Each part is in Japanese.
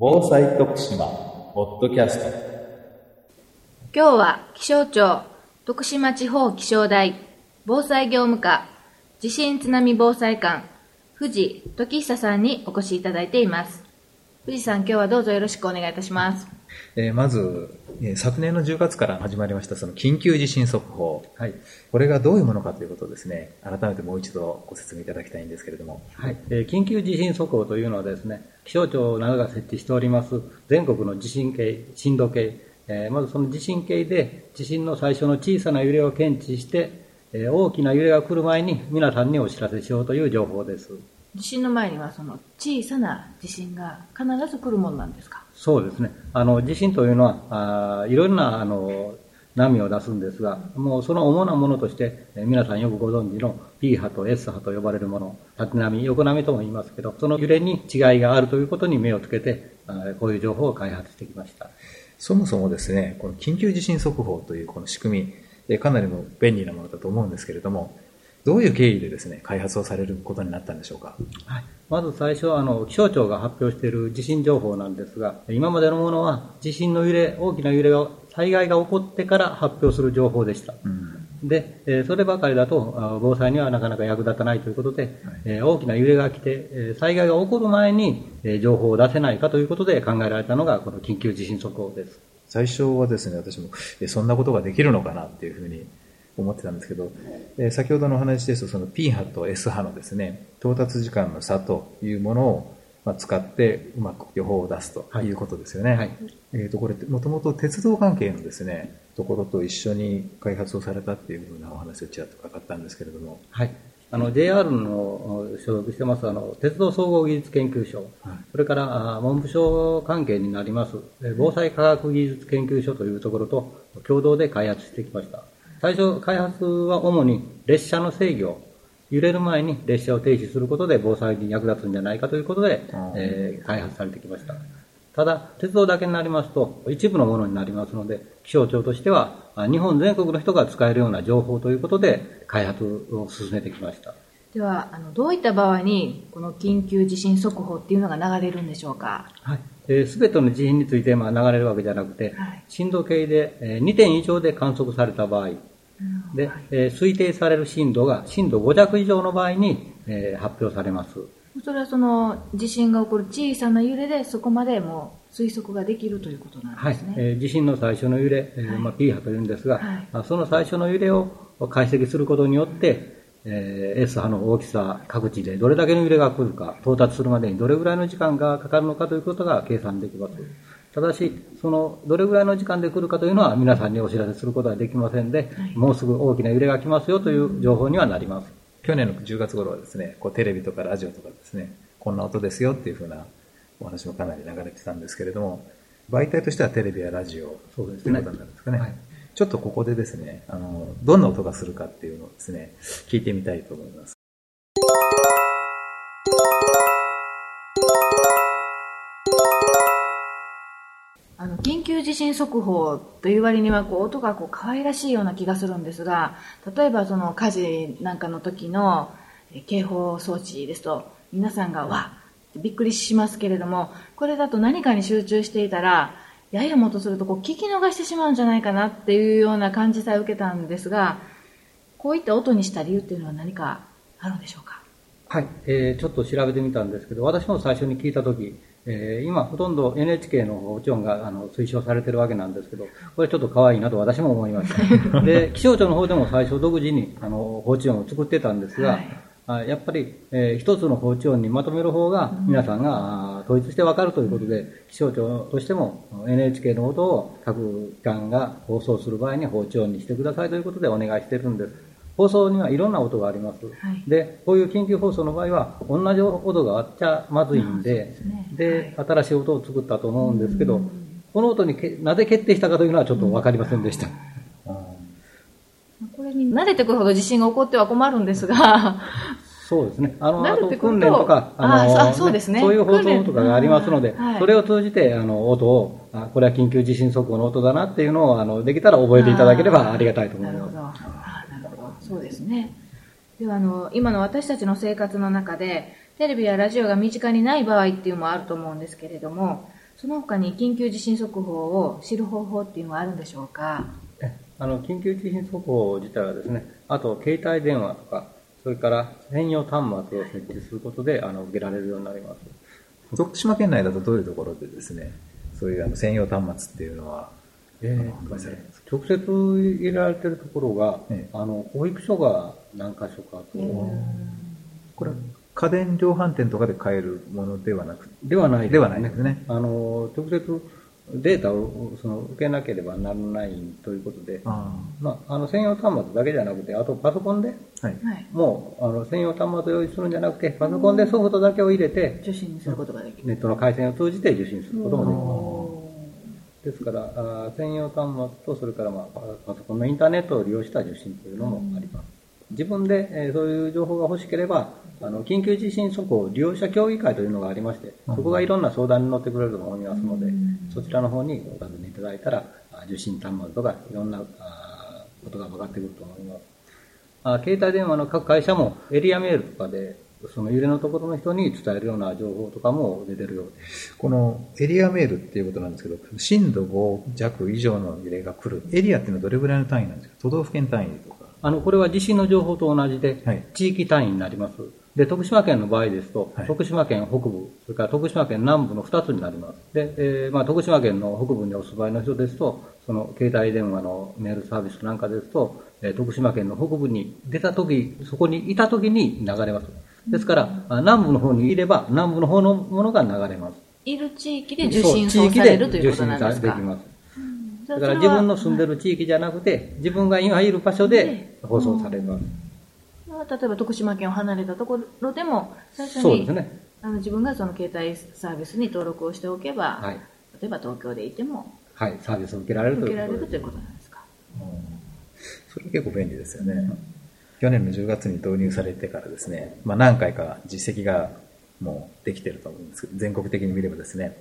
防災徳島ポッドキャスト。今日は気象庁徳島地方気象台防災業務課地震津波防災官藤時久さんにお越しいただいています。藤さん今日はどうぞよろしくお願いいたします。えーまず、えー昨年の10月から始まりましたその緊急地震速報、はい。これがどういうものかということをですね、改めてもう一度ご説明いただきたいんですけれども。はい。えー緊急地震速報というのはですね、気象庁などが設置しております全国の地震計、震度計、えーまずその地震計で地震の最初の小さな揺れを検知して、えー大きな揺れが来る前に皆さんにお知らせしようという情報です。地震の前にはその小さな地震が必ず来るものなんですか？そうですね。あの、地震というのは、あーいろいろな、あの、波を出すんですが、もうその主なものとして、えー皆さんよくご存知の P 波と S 波と呼ばれるもの、縦波、横波とも言いますけど、その揺れに違いがあるということに目をつけて、あーこういう情報を開発してきました。そもそもですね、この緊急地震速報というこの仕組み、えーかなりの便利なものだと思うんですけれども、どういう経緯でですね、開発をされることになったんでしょうか？はい、まず最初はあの気象庁が発表している地震情報なんですが、今までのものは地震の揺れ、大きな揺れが、災害が起こってから発表する情報でした。うんで、えーそればかりだとあ防災にはなかなか役立たないということで、えー大きな揺れが来て、えー災害が起こる前に、えー情報を出せないかということで考えられたのがこの緊急地震速報です。最初はですね、私も、えそんなことができるのかなっていうふうに思ってたんですけど、え先ほどのお話ですと、その P 波と S 波のですね、到達時間の差というものを、まあ、使ってうまく予報を出すということですよね。はいえっ、と、これ、もともと鉄道関係のですね、ところと一緒に開発をされたっていうふうなお話をちらっと伺ったんですけれども、はい。あの、JR のお所属してます、あの、鉄道総合技術研究所、はいそれから、あ文部省関係になります、え防災科学技術研究所というところと共同で開発してきました。最初、開発は主に列車の制御、揺れる前に列車を停止することで防災に役立つんじゃないかということで、うんえー開発されてきました。ただ、鉄道だけになりますと、一部のものになりますので、気象庁としては、あ日本全国の人が使えるような情報ということで、開発を進めてきました。ではあのどういった場合にこの緊急地震速報っていうのが流れるんでしょうか？はい。えすべての地震について、まあ、流れるわけじゃなくて、はい震度計で、えー2点以上で観測された場合、で、えー推定される震度が震度5弱以上の場合に、えー発表されます。それはその地震が起こる小さな揺れでそこまでもう推測ができるということなんはいですね。。えー地震の最初の揺れ、えーはいまあ、P 波というんですが、はいあその最初の揺れを解析することによって、えー S 波の大きさ、各地でどれだけの揺れが来るか、到達するまでにどれぐらいの時間がかかるのかということが計算できます。ただし、そのどれぐらいの時間で来るかというのは皆さんにお知らせすることはできませんで、もうすぐ大きな揺れが来ますよという情報にはなります。去年の10月頃はですね、こうテレビとかラジオとかですね、こんな音ですよっていうふうなお話もかなり流れてたんですけれども、媒体としてはテレビやラジオそうですねということになるんですかね。はいちょっとここでですね、あの、どんな音がするかっていうのをですね、聞いてみたいと思います。あの緊急地震速報という割にはこう音がこう可愛らしいような気がするんですが例えばその火事なんかの時の警報装置ですと皆さんがわっびっくりしますけれどもこれだと何かに集中していたらややもとするとこう聞き逃してしまうんじゃないかなっていうような感じさえ受けたんですがこういった音にした理由っていうのは何かあるんでしょうか？はい、えーちょっと調べてみたんですけど、私も最初に聞いたとき、えー今、ほとんど NHK の放置音があの推奨されてるわけなんですけど、これちょっと可愛いなと私も思いました。で、気象庁の方でも最初独自にあの放置音を作ってたんですが、はい。あやっぱり、えー一つの放置音にまとめる方が皆さんが、あー統一してわかるということで、気象庁としても NHK の音を各機関が放送する場合に放置音にしてくださいということでお願いしてるんです。放送にはいろんな音があります。はいで、こういう緊急放送の場合は、同じ音があっちゃまずいんで、で,、新しい音を作ったと思うんですけど、この音にけなぜ決定したかというのはちょっとわかりませんでした。これに慣れてくるほど地震が起こっては困るんですがそうですね。あの、慣あと訓練とか、あの、あそうですねそういう放送とかがありますので、はいそれを通じて、あの、音を、あこれは緊急地震速報の音だなっていうのを、あの、できたら覚えていただければありがたいと思います。なるほど。あなるほど。そうですね。では、あの、今の私たちの生活の中で、テレビやラジオが身近にない場合っていうのもあると思うんですけれども、その他に緊急地震速報を知る方法っていうのはあるんでしょうか？あの緊急地震速報自体はですね、あと携帯電話とか、それから専用端末を設置することであの受けられるようになります。徳島県内だとどういうところでですね、そういうあの専用端末っていうのは、えー、直接入れられてるところが、ええ、あの保育所が何箇所かと、これ家電量販店とかで買えるものではなくではないではないですね。あの直接データをその受けなければならないということで、あまあ、あの専用端末だけじゃなくて、あとパソコンで、はい、もうあの専用端末を用意するんじゃなくて、パソコンでソフトだけを入れて、受信することができる。ネットの回線を通じて受信することもできます。ですから、あ専用端末と、それから、まあ、パソコンのインターネットを利用した受信というのもあります。自分で、えー、そういう情報が欲しければ、あの緊急地震速報利用者協議会というのがありまして、そこがいろんな相談に乗ってくれると思いますので、そちらの方にお尋ねいただいたら、受信端末とかいろんなことが分かってくると思います。あ携帯電話の各会社もエリアメールとかで、その揺れのところの人に伝えるような情報とかも出てるようです。このエリアメールっていうことなんですけど、震度5弱以上の揺れが来る。エリアっていうのはどれぐらいの単位なんですか？都道府県単位とか。あの、これは地震の情報と同じで、地域単位になります。で、徳島県の場合ですと、はい、徳島県北部、それから徳島県南部の2つになります。で、えー、まあ、徳島県の北部にお住まいの人ですと、その携帯電話のメールサービスなんかですと、えー、徳島県の北部に出た時、そこにいた時に流れます。ですから、南部の方にいれば、南部の方のものが流れます。いる地域で受信されるということなんですか？できます。だから自分の住んでる地域じゃなくて、自分が今いる場所で放送されます。例えば徳島県を離れたところでも、最初に、ね、あの自分がその携帯サービスに登録をしておけば、はい、例えば東京でいても、はい、サービスを受けられるということなんです。か。それ結構便利ですよね。うん、去年の10月に導入されてからですね、まあ、何回か実績がもうできてると思うんですけど、全国的に見ればですね、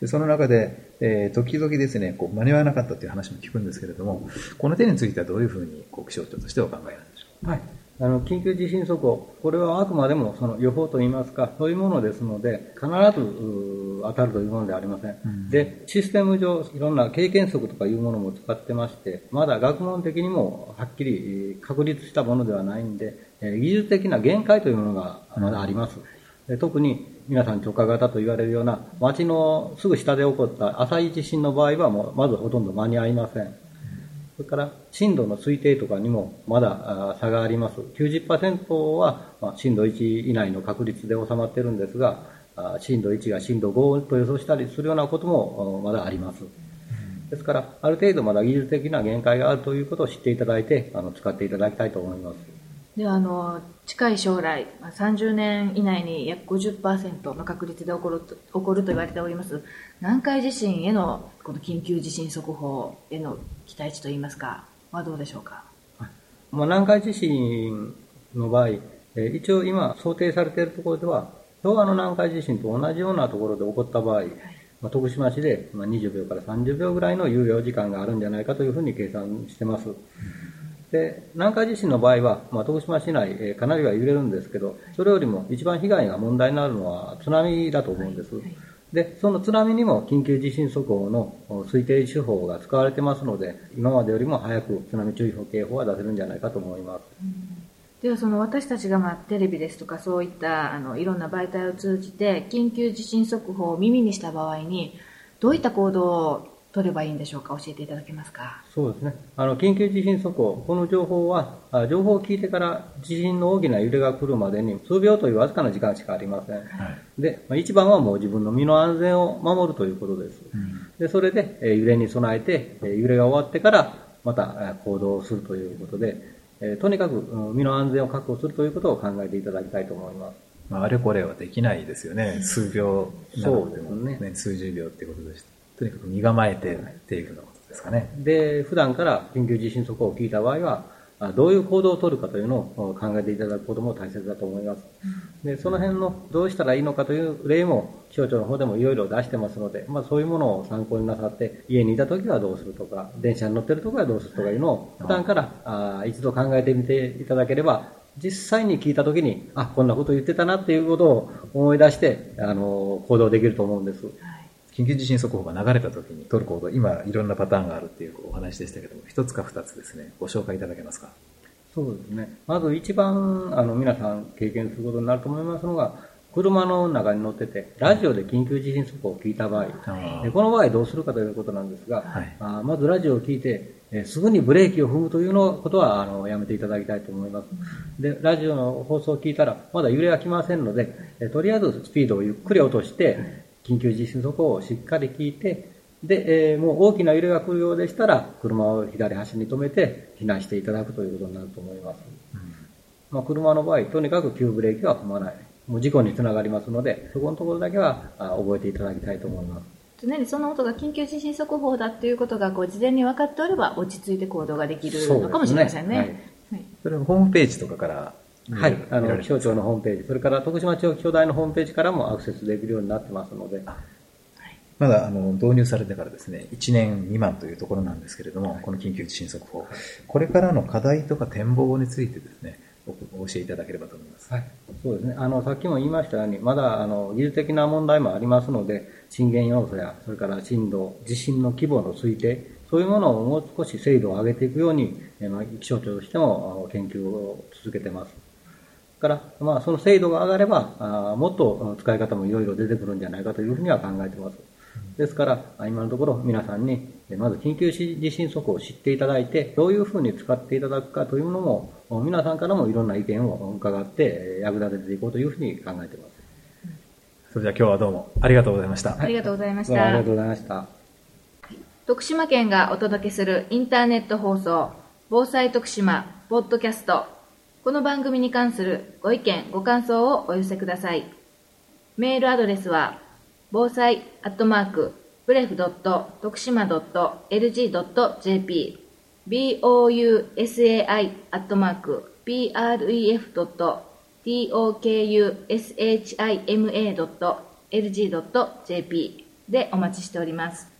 でその中で、えー、時々ですね、こう間に合わなかったという話も聞くんですけれども、この点についてはどういうふうにこう気象庁としてお考えなんでしょうか？はいあの緊急地震速報、これはあくまでもその予報といいますか、そういうものですので、必ず当たるというものではありません。うん、で、システム上、いろんな経験則とかいうものも使ってまして、まだ学問的にもはっきり確立したものではないんで、技術的な限界というものがまだあります。で特に皆さん直下型と言われるような街のすぐ下で起こった浅い地震の場合はもうまずほとんど間に合いません。それから震度の推定とかにもまだ差があります。90%は震度1以内の確率で収まってるんですが、震度1が震度5と予想したりするようなこともまだあります。ですから、ある程度まだ技術的な限界があるということを知っていただいて、あの使っていただきたいと思います。であの近い将来、30年以内に約50%の確率で起こる起こると言われております南海地震へのこの緊急地震速報への期待値といいますかはどうでしょうか、まあ、南海地震の場合、え一応今想定されているところでは昭和の南海地震と同じようなところで起こった場合、はい、まあ、徳島市で20秒から30秒ぐらいの猶予時間があるんじゃないかというふうに計算してます。で南海地震の場合は、まあ、徳島市内、えー、かなりは揺れるんですけど、それよりも一番被害が問題になるのは津波だと思うんです。はいはいで、その津波にも緊急地震速報の推定手法が使われてますので、今までよりも早く津波注意報警報は出せるんじゃないかと思います。ではその私たちがまあテレビですとかそういったあのいろんな媒体を通じて緊急地震速報を耳にした場合にどういった行動を取ればいいんでしょうか？教えていただけますか？そうですね。あの、緊急地震速報、この情報は、情報を聞いてから地震の大きな揺れが来るまでに数秒というわずかな時間しかありません。はい、で、まあ、一番はもう自分の身の安全を守るということです。うん、で、それで、え揺れに備えて、え揺れが終わってからまた行動をするということで、えとにかく身の安全を確保するということを考えていただきたいと思います。まあ、あれこれはできないですよね。数秒なのでもね、ね数十秒っていうことでした。とにかく身構えてっていうようなことですかね。で、普段から緊急地震速報を聞いた場合は、どういう行動を取るかというのを考えていただくことも大切だと思います。で、その辺のどうしたらいいのかという例も気象庁の方でもいろいろ出してますので、まあそういうものを参考になさって、家にいた時はどうするとか、電車に乗ってる時はどうするとかいうのを普段からあ一度考えてみていただければ、実際に聞いたときに、あ、こんなこと言ってたなっていうことを思い出して、あの、行動できると思うんです。はい緊急地震速報が流れた時に取る行動、今いろんなパターンがあるっていうお話でしたけども、一つか二つですね、ご紹介いただけますか？そうですね。まず一番、あの、皆さん経験することになると思いますのが、車の中に乗ってて、ラジオで緊急地震速報を聞いた場合、はい、この場合どうするかということなんですが、はい、あまずラジオを聞いて、えすぐにブレーキを踏むというのことはあのやめていただきたいと思います。で、ラジオの放送を聞いたら、まだ揺れは来ませんので、えとりあえずスピードをゆっくり落として、緊急地震速報をしっかり聞いて、で、えー、もう大きな揺れが来るようでしたら、車を左端に止めて避難していただくということになると思います。うん、まあ、車の場合、とにかく急ブレーキは踏まない。もう事故につながりますので、そこのところだけは覚えていただきたいと思います。常にその音が緊急地震速報だっていうことがこう事前に分かっておれば落ち着いて行動ができるのかもしれませんね。そ、ねはい、それはホームページとかからはい、あの気象庁のホームページ、それから徳島地方気象台のホームページからもアクセスできるようになってますので。まだあの導入されてからですね、1年未満というところなんですけれども、この緊急地震速報、これからの課題とか展望についてですね、お教えいただければと思います。はい、そうですね。あの、さっきも言いましたように、まだ、あの、技術的な問題もありますので、震源要素や、それから震度、地震の規模の推定、そういうものをもう少し精度を上げていくように、えまあ、気象庁としても研究を続けてます。から、まあ、その精度が上がれば、あもっと使い方もいろいろ出てくるんじゃないかというふうには考えてます。ですから、今のところ皆さんに、まず緊急地震速報を知っていただいて、どういうふうに使っていただくかというのも、皆さんからもいろんな意見を伺って役立てていこうというふうに考えています。それでは今日はどうもありがとうございました。ありがとうございました。ありがとうございました。徳島県がお届けするインターネット放送、防災徳島、ポッドキャスト。この番組に関するご意見、ご感想をお寄せください。メールアドレスは、防災アットマーク、ブレフドット徳島ドット LG ドット JP bousai アットマーク pref ドット tokushima ドット LG ドット JP でお待ちしております。